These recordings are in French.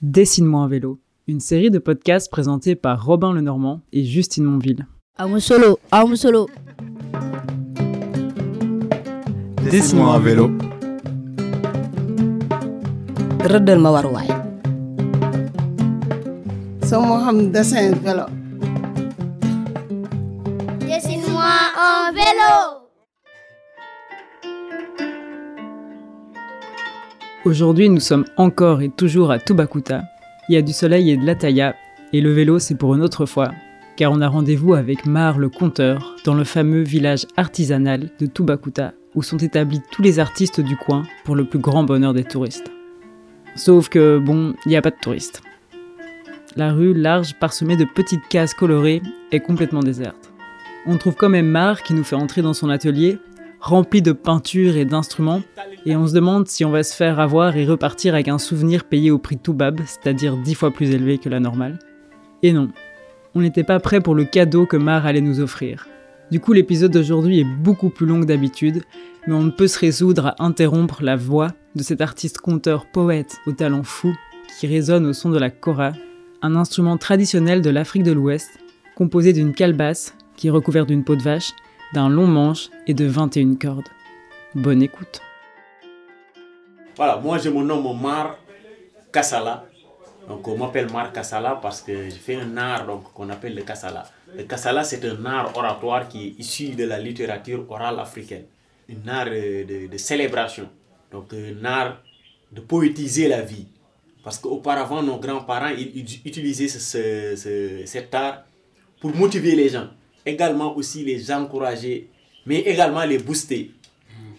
Dessine-moi un vélo, une série de podcasts présentés par Robin Lenormand et Justine Monville. Amu solo, solo. Dessine-moi un vélo. Rëddal ma waruwaay. sama xam dessin vélo Dessine-moi un vélo. Aujourd'hui, nous sommes encore et toujours à Tubacuta. Il y a du soleil et de la tailla, et le vélo, c'est pour une autre fois, car on a rendez-vous avec Mar le conteur dans le fameux village artisanal de Tubacuta, où sont établis tous les artistes du coin pour le plus grand bonheur des touristes. Sauf que, bon, il n'y a pas de touristes. La rue, large, parsemée de petites cases colorées, est complètement déserte. On trouve quand même Mar qui nous fait entrer dans son atelier, rempli de peintures et d'instruments, et on se demande si on va se faire avoir et repartir avec un souvenir payé au prix Toubab, c'est-à-dire dix fois plus élevé que la normale. Et non, on n'était pas prêt pour le cadeau que Mar allait nous offrir. Du coup, l'épisode d'aujourd'hui est beaucoup plus long que d'habitude, mais on ne peut se résoudre à interrompre la voix de cet artiste conteur poète au talent fou qui résonne au son de la kora, un instrument traditionnel de l'Afrique de l'Ouest, composé d'une calebasse qui est recouverte d'une peau de vache, d'un long manche et de 21 cordes. Bonne écoute. Voilà, moi je me nomme Mar Kassala. Donc on m'appelle Mar Kassala parce que je fais un art qu'on appelle le Kassala. Le Kassala c'est un art oratoire qui est issu de la littérature orale africaine. Un art euh, de, célébration. Donc un art de poétiser la vie. Parce qu'auparavant nos grands-parents ils, utilisaient ce- cet art pour motiver les gens. Également aussi les encourager, mais également les booster.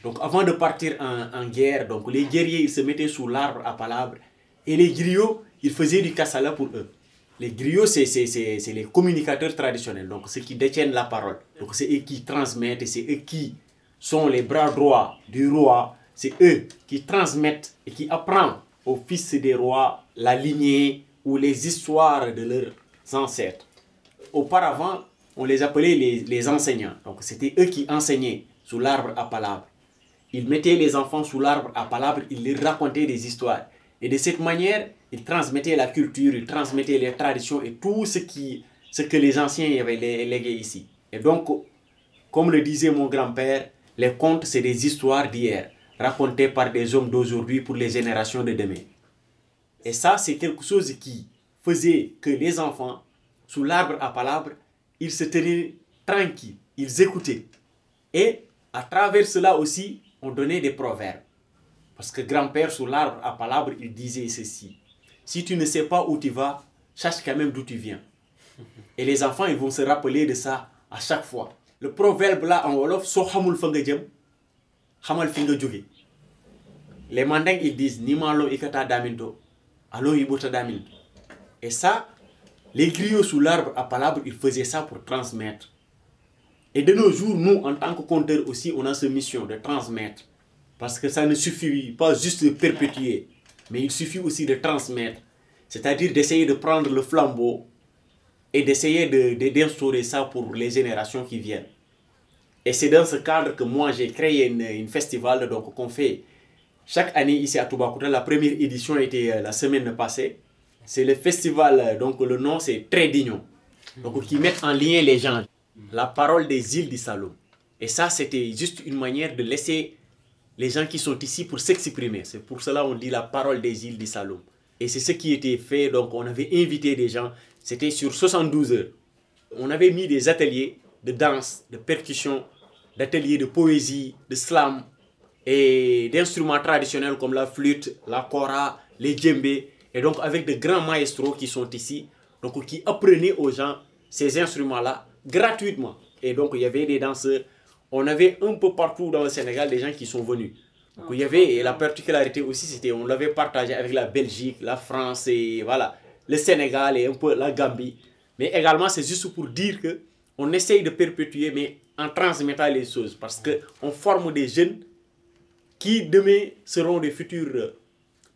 Donc avant de partir en, guerre, donc les guerriers ils se mettaient sous l'arbre à palabres et les griots ils faisaient du kassala pour eux. Les griots c'est les communicateurs traditionnels, donc ceux qui détiennent la parole. Donc c'est eux qui transmettent et c'est eux qui sont les bras droits du roi. C'est eux qui transmettent et qui apprennent aux fils des rois la lignée ou les histoires de leurs ancêtres auparavant, on les appelait les, les enseignants. Donc, c'était eux qui enseignaient sous l'arbre à palabres. Ils mettaient les enfants sous l'arbre à palabres, ils racontaient des histoires. Et de cette manière, ils transmettaient la culture, ils transmettaient les traditions et tout ce, qui, ce que les anciens avaient lé- légué ici. Et donc, comme le disait mon grand-père, les contes, c'est des histoires d'hier, racontées par des hommes d'aujourd'hui pour les générations de demain. Et ça, c'est quelque chose qui faisait que les enfants, sous l'arbre à palabres, ils se tenaient tranquilles, ils écoutaient. Et à travers cela aussi, on donnait des proverbes. Parce que grand-père, sous l'arbre à palabres, il disait ceci. Si tu ne sais pas où tu vas, cherche quand même d'où tu viens. Et les enfants, ils vont se rappeler de ça à chaque fois. Le proverbe là en Wolof, so nga jóge. Les mandingues, ils disent ni malo ikata daminto, alo daminto. Et ça, les griots sous l'arbre à palabres, ils faisaient ça pour transmettre. Et de nos jours, nous, en tant que conteurs aussi, on a cette mission de transmettre. Parce que ça ne suffit pas juste de perpétuer, mais il suffit aussi de transmettre. C'est-à-dire d'essayer de prendre le flambeau et d'essayer de- de- d'instaurer ça pour les générations qui viennent. Et c'est dans ce cadre que moi, j'ai créé une, une festival qu'on fait chaque année ici à Toubacouta. La première édition était euh, la semaine passée. C'est le festival, donc le nom c'est Très d'Union. Donc qui met en lien les gens. La parole des îles du Saloum. Et ça, c'était juste une manière de laisser les gens qui sont ici pour s'exprimer. C'est pour cela qu'on dit la parole des îles du Saloum. Et c'est ce qui était fait. Donc on avait invité des gens. C'était sur 72 heures. On avait mis des ateliers de danse, de percussion, d'ateliers de poésie, de slam et d'instruments traditionnels comme la flûte, la kora, les djembés. Et donc avec de grands maestros qui sont ici, donc qui apprenaient aux gens ces instruments-là gratuitement. Et donc il y avait des danseurs. On avait un peu partout dans le Sénégal des gens qui sont venus. Il y avait, la particularité aussi, c'était on l'avait partagé avec la Belgique, la France et voilà, le Sénégal et un peu la Gambie. Mais également, c'est juste pour dire que on essaye de perpétuer, mais en transmettant les choses. Parce que on forme des jeunes qui demain seront des futurs euh,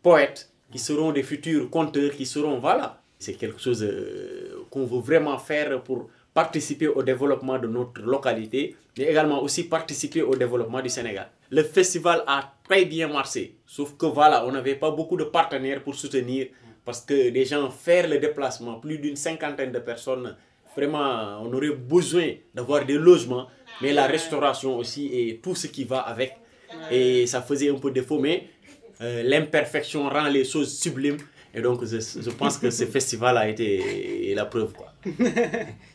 poètes, qui seront des futurs conteurs, qui seront, voilà. C'est quelque chose euh, qu'on veut vraiment faire pour participer au développement de notre localité, mais également aussi participer au développement du Sénégal. Le festival a très bien marché, sauf que voilà, on n'avait pas beaucoup de partenaires pour soutenir Parce que des gens faire le déplacement, plus d'une cinquantaine de personnes, vraiment, on aurait besoin d'avoir des logements, mais la restauration aussi et tout ce qui va avec. Et ça faisait un peu défaut, mais euh, l'imperfection rend les choses sublimes. Et donc, je, je pense que ce festival a été la preuve. Quoi.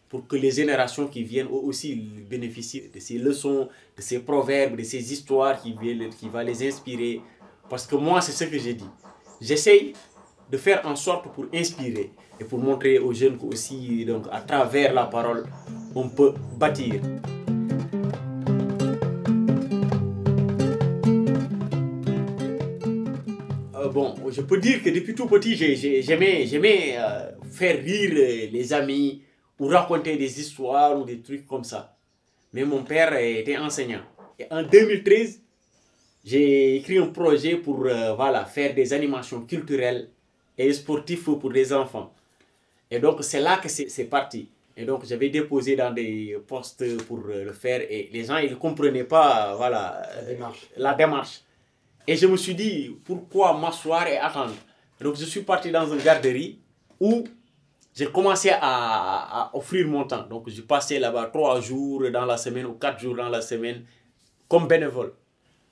Pour que les générations qui viennent aussi bénéficient de ces leçons, de ces proverbes, de ces histoires qui, viennent- qui vont les inspirer. Parce que moi, c'est ce que j'ai dit. J'essaye de faire en sorte pour inspirer et pour montrer aux jeunes qu'aussi, donc, à travers la parole, on peut bâtir. Bon, je peux dire que depuis tout petit, j'ai- j'ai- j'aimais j'aimais, euh, faire rire les amis ou raconter des histoires ou des trucs comme ça. Mais mon père était enseignant. Et en 2013, j'ai écrit un projet pour euh, voilà, faire des animations culturelles et sportives pour les enfants. Et donc, c'est là que c'est parti. Et donc, j'avais déposé dans des postes pour euh, le faire et les gens, ils ne comprenaient pas voilà, la démarche. Et je me suis dit, pourquoi m'asseoir et attendre Donc, je suis parti dans une garderie où j'ai commencé à, offrir mon temps. Donc, j'ai passé là-bas trois jours dans la semaine ou quatre jours dans la semaine comme bénévole.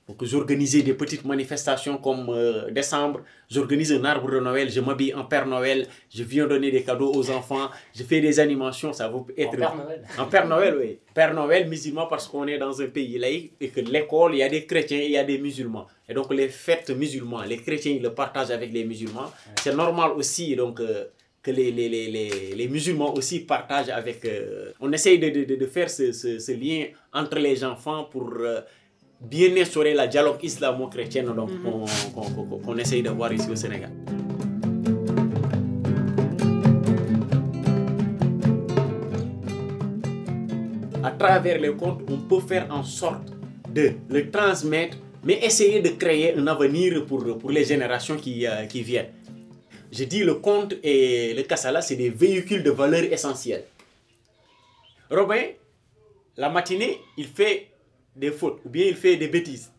Donc, j'organisais des petites manifestations comme euh, décembre. J'organise un arbre de Noël. Je m'habille en Père Noël. Je viens donner des cadeaux aux enfants. Je fais des animations. Ça va être. Père Noël. En Père Noël, oui. Père Noël musulman parce qu'on est dans un pays laïque et que l'école, il y a des chrétiens et il y a des musulmans. Et donc, les fêtes musulmans, les chrétiens, ils le partagent avec les musulmans. C'est normal aussi, donc. euh, que les, les, les, les, les musulmans aussi partagent avec... euh, on essaye de, de, de faire ce, ce, ce lien entre les enfants pour euh, bien instaurer la dialogue islamo-chrétienne donc, qu'on essaye d'avoir ici au Sénégal. À travers les contes, on peut faire en sorte de le transmettre, mais essayer de créer un avenir pour, pour les générations qui, euh, qui viennent. Je dis le conte et le kassala, c'est des véhicules de valeurs essentielles. Robin, la matinée, il fait des fautes ou bien il fait des bêtises.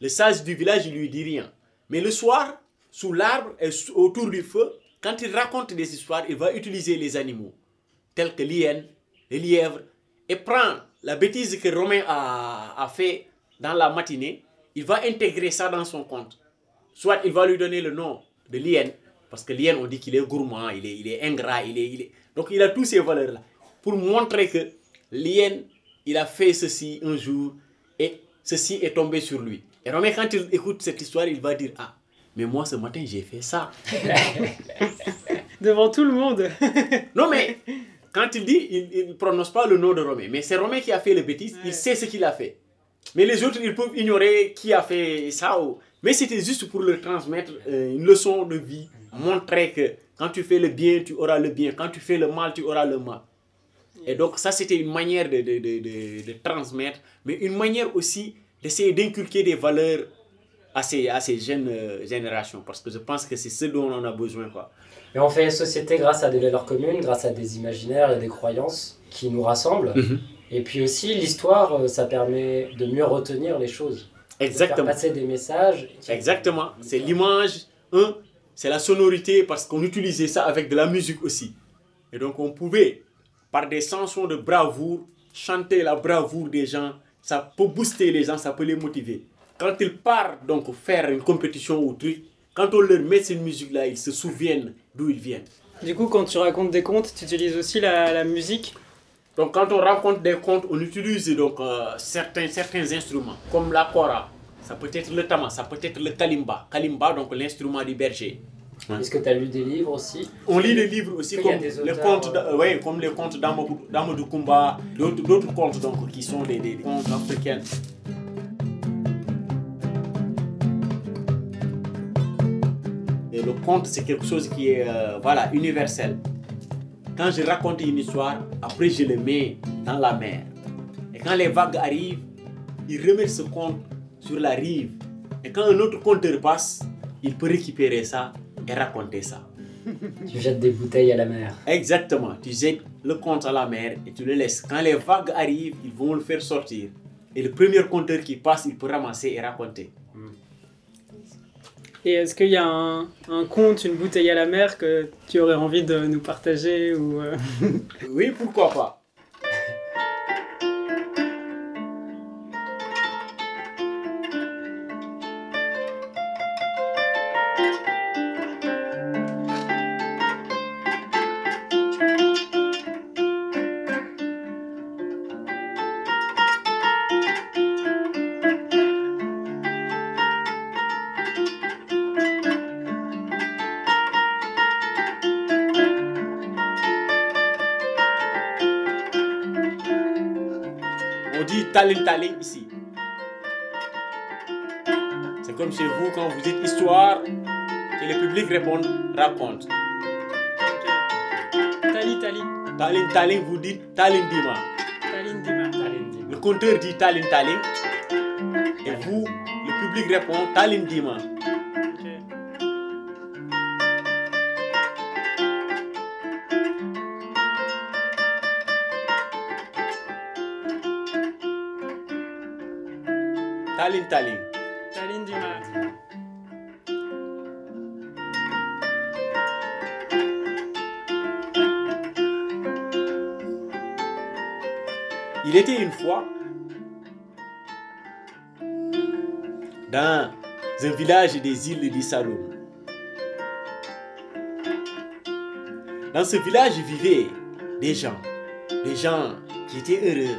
Le sage du village, il lui dit rien. Mais le soir, sous l'arbre et autour du feu, quand il raconte des histoires, il va utiliser les animaux, tels que l'hyène, le lièvre, et prend la bêtise que Romain a, a fait dans la matinée, il va intégrer ça dans son conte. Soit il va lui donner le nom de l'hyène, parce que l'hyène, on dit qu'il est gourmand, il est, il est ingrat, il est, il est... Donc il a tous ces valeurs-là. Pour montrer que l'hyène, il a fait ceci un jour, et ceci est tombé sur lui. Et Romain, quand il écoute cette histoire, il va dire, ah, mais moi ce matin, j'ai fait ça. Devant tout le monde. Non, mais quand il dit, il ne prononce pas le nom de Romain. Mais c'est Romain qui a fait le bêtise, il sait ce qu'il a fait. Mais les autres, ils peuvent ignorer qui a fait ça. ou- Mais c'était juste pour leur transmettre euh, une leçon de vie. Montrer que quand tu fais le bien, tu auras le bien. Quand tu fais le mal, tu auras le mal. Et donc, ça, c'était une manière de, de, de, de- de transmettre, mais une manière aussi d'essayer d'inculquer des valeurs à ces, à ces jeunes euh, générations. Parce que je pense que c'est ce dont on a besoin. Quoi. Et on fait société grâce à des valeurs communes, grâce à des imaginaires et des croyances qui nous rassemblent. Mhm. Et puis aussi, l'histoire, euh, ça permet de mieux retenir les choses. De Exactement. faire passer des messages. Exactement. C'est l'image, un, c'est la sonorité parce qu'on utilisait ça avec de la musique aussi. Et donc on pouvait, par des chansons de bravoure, chanter la bravoure des gens. Ça peut booster les gens, ça peut les motiver. Quand ils partent donc faire une compétition ou truc, quand on leur met cette musique-là, ils se souviennent d'où ils viennent. Du coup, quand tu racontes des contes, tu utilises aussi la, la musique? Donc quand on raconte des contes, on utilise donc euh, certains, certains instruments, comme la kora. Ça peut être le tama, ça peut être le kalimba. Kalimba, donc l'instrument du berger. Est-ce que tu as lu des livres aussi? On lit des livres aussi comme les contes, euh, d'a- ouais, comme les contes d'Amadou d'Amadou Koumba, d'autres d'autres contes donc qui sont des, des contes africains. Et le conte c'est quelque chose qui est euh, voilà universel. Quand je raconte une histoire, après je le mets dans la mer. Et quand les vagues arrivent, ils remettent ce conte sur la rive. Et quand un autre conteur passe, il peut récupérer ça et raconter ça. Tu jettes des bouteilles à la mer. Exactement. Tu jettes le compte à la mer et tu le laisses. Quand les vagues arrivent, ils vont le faire sortir. Et le premier compteur qui passe, il peut ramasser et raconter. Et est-ce qu'il y a un, un, conte, une bouteille à la mer que tu aurais envie de nous partager ou euh? Oui, pourquoi pas. Talin Talin ici. C'est comme chez vous quand vous dites histoire et le public répond raconte. Tali Tali. Talin Talin, vous dites Talin Dima. Talin Dima. Le compteur dit Talin Talin. Et vous, le public répond Talin Dima. Du. Il était une fois dans un village des îles Saloum. Dans ce village vivaient des gens, des gens qui étaient heureux,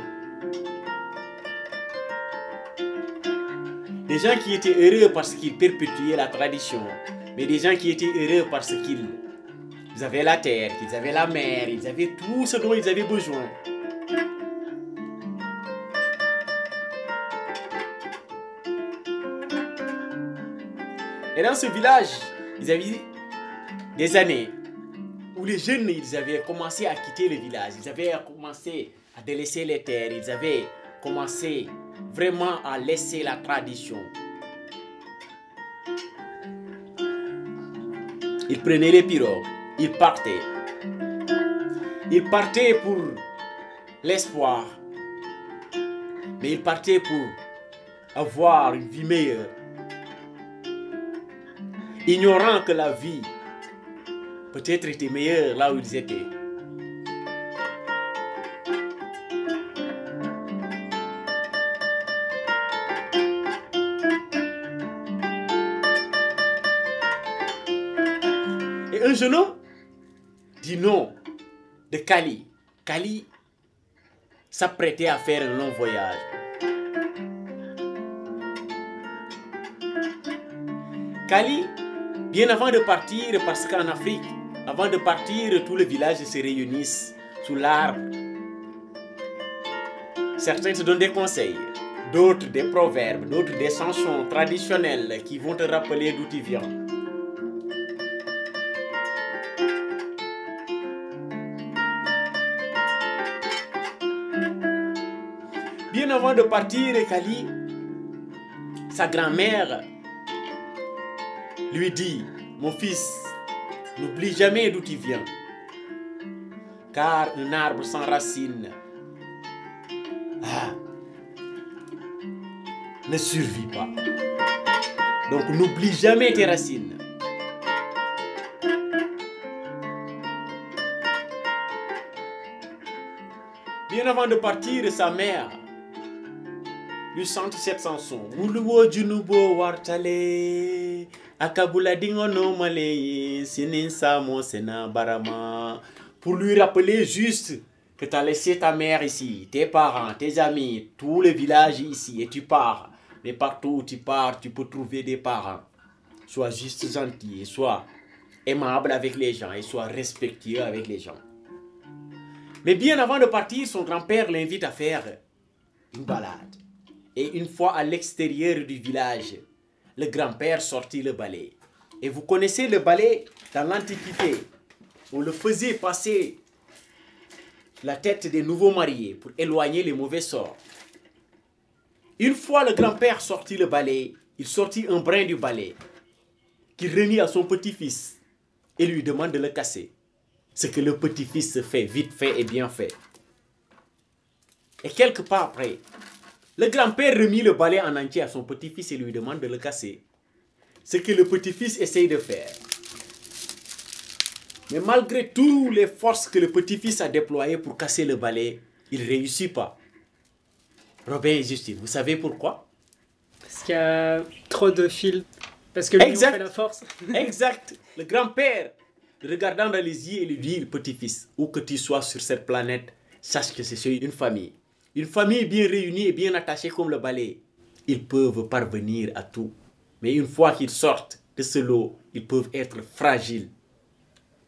Des gens qui étaient heureux parce qu'ils perpétuaient la tradition, mais des gens qui étaient heureux parce qu'ils avaient la terre, qu'ils avaient la mer, ils avaient tout ce dont ils avaient besoin. Et dans ce village, ils avaient des années où les jeunes, ils avaient commencé à quitter le village, ils avaient commencé à délaisser les terres, ils avaient commencé vraiment à laisser la tradition. Il prenait les pirogues, il partait. Il partait pour l'espoir, mais il partait pour avoir une vie meilleure, ignorant que la vie peut-être était meilleure là où ils étaient. Kali. Kali s'apprêtait à faire un long voyage. Kali, bien avant de partir, parce qu'en Afrique, avant de partir, tous les villages se réunissent sous l'arbre. Certains te donnent des conseils, d'autres des proverbes, d'autres des chansons traditionnelles qui vont te rappeler d'où tu viens. Avant de partir, Kali, sa grand-mère lui dit, mon fils, n'oublie jamais d'où tu viens, car un arbre sans racines ah, ne survit pas. Donc n'oublie jamais tes racines. Bien avant de partir, sa mère lui chante cette chanson. Akabula. Pour lui rappeler juste que tu as laissé ta mère ici, tes parents, tes amis, tout le village ici, et tu pars. Mais partout où tu pars, tu peux trouver des parents. Sois juste gentil sois aimable avec les gens et sois respectueux avec les gens. Mais bien avant de partir, son grand-père l'invite à faire une balade. Et une fois à l'extérieur du village, le grand-père sortit le balai. Et vous connaissez le balai dans l'Antiquité. On le faisait passer la tête des nouveaux mariés pour éloigner les mauvais sorts. Une fois le grand-père sortit le balai, il sortit un brin du balai qu'il remit à son petit-fils et lui demande de le casser. Ce que le petit-fils fait, vite fait et bien fait. Et quelque part après, le grand-père remit le balai en entier à son petit-fils et lui demande de le casser. ce que le petit-fils essaye de faire. Mais malgré toutes les forces que le petit-fils a déployées pour casser le balai, il ne réussit pas. Robin et Justine, vous savez pourquoi? Parce qu'il y a trop de fils. Parce que lui, Exact. fait la force. Exact. Le grand-père, regardant dans les yeux et lui dit, petit-fils, où que tu sois sur cette planète, sache que c'est une famille. Une famille bien réunie et bien attachée comme le balai. Ils peuvent parvenir à tout. Mais une fois qu'ils sortent de ce lot, ils peuvent être fragiles.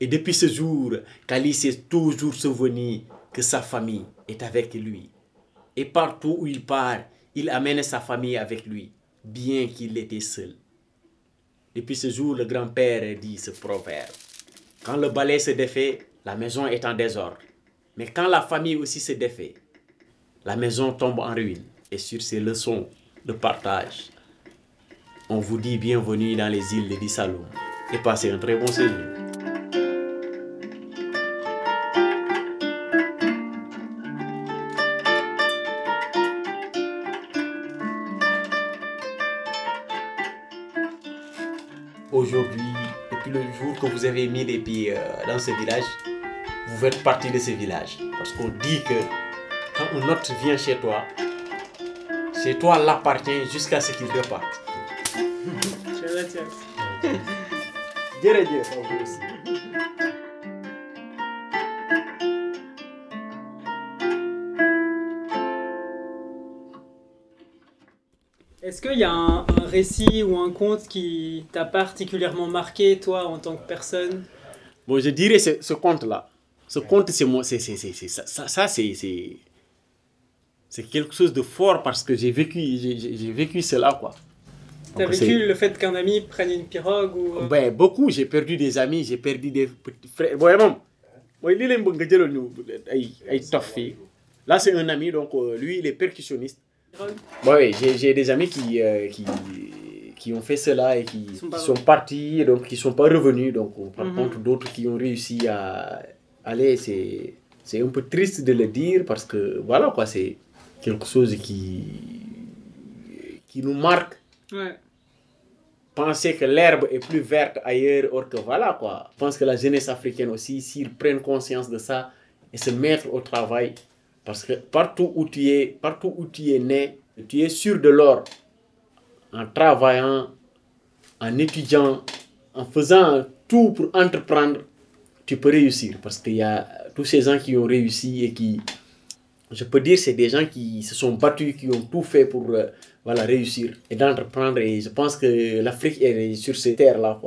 Et depuis ce jour, Kali s'est toujours souvenu que sa famille est avec lui. Et partout où il part, il amène sa famille avec lui, bien qu'il était seul. Depuis ce jour, le grand-père dit ce proverbe. Quand le balai se défait, la maison est en désordre. Mais quand la famille aussi se défait, la maison tombe en ruine. Et sur ces leçons de partage, on vous dit bienvenue dans les îles de Dissaloum et passez un très bon séjour. Aujourd'hui, depuis le jour que vous avez mis les pieds euh, dans ce village, vous faites partie de ce village. Parce qu'on dit que quand un autre vient chez toi, chez toi l'appartient jusqu'à ce qu'il reparte. Je retiens. Jërëjëf à vous aussi. Est-ce qu'il y a un, un récit ou un conte qui t'a particulièrement marqué, toi, en tant que personne? Bon, je dirais ce, ce conte-là. Ce conte, c'est moi, c'est, c'est, c'est, c'est- ça, ça, ça, c'est, c'est, quelque chose de fort parce que j'ai vécu, j'ai, vécu cela, quoi. T'as vécu le fait qu'un ami prenne une pirogue ou... euh, Ben, beaucoup, j'ai perdu des amis, j'ai perdu des petits frères. Fii. Là, c'est un ami, donc euh, lui, il est percussionniste. oui, j'ai, des amis qui, euh, qui, qui ont fait cela et qui, sont qui pas sont partis, donc qui ne sont pas revenus. Donc, par Mhm. contre, d'autres qui ont réussi à aller, c'est un peu triste de le dire parce que, voilà, quoi, c'est quelque chose qui, qui nous marque Ouais. penser que l'herbe est plus verte ailleurs, or que voilà quoi. Je pense que la jeunesse africaine aussi, s'ils prennent conscience de ça et se mettre au travail, parce que partout où tu es, partout où tu es né, tu es sûr de l'or en travaillant, en étudiant, en faisant tout pour entreprendre, tu peux réussir. Parce qu'il y a tous ces gens qui ont réussi et qui, je peux dire, c'est des gens qui se sont battus, qui ont tout fait pour euh, voilà, réussir et d'entreprendre. Et je pense que l'Afrique est sur ces terres-là.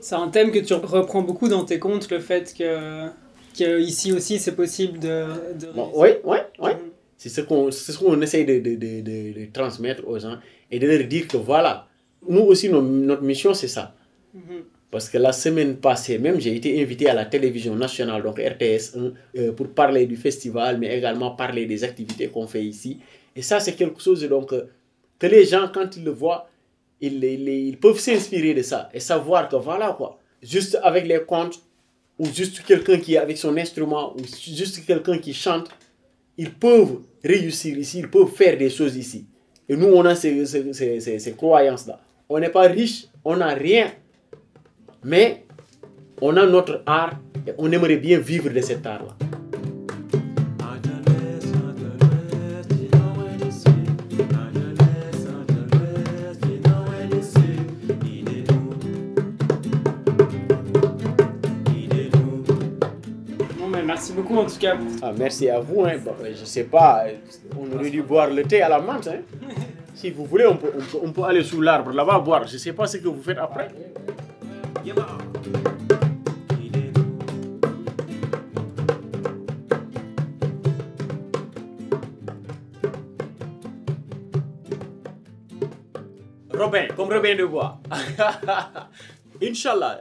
C'est un thème que tu reprends beaucoup dans tes contes, le fait que, que ici aussi c'est possible de... de Bon, réussir. oui, oui, oui. Mhm. C'est ce qu'on ce qu'on essaye de, de, de, transmettre aux gens et de leur dire que voilà, nous aussi, nos- notre mission, c'est ça. Mhm. Parce que la semaine passée, même, j'ai été invité à la télévision nationale, donc RTS 1, euh, pour parler du festival, mais également parler des activités qu'on fait ici. Et ça, c'est quelque chose donc, euh, que les gens, quand ils le voient, ils, peuvent s'inspirer de ça et savoir que voilà quoi, juste avec les contes, ou juste quelqu'un qui est avec son instrument, ou juste quelqu'un qui chante, ils peuvent réussir ici, ils peuvent faire des choses ici. Et nous, on a ces- ces croyances-là. On n'est pas riche, on n'a rien, mais on a notre art et on aimerait bien vivre de cet art-là. Merci beaucoup en tout cas. Ah, merci à vous. Hein. Bon, je sais pas, on aurait dû boire le thé à la menthe. Hein. Si vous voulez, on peut, on peut, on peut aller sous l'arbre là-bas boire. Je sais pas ce que vous faites après. Robin, comme Robin de Bois. Inch'Allah.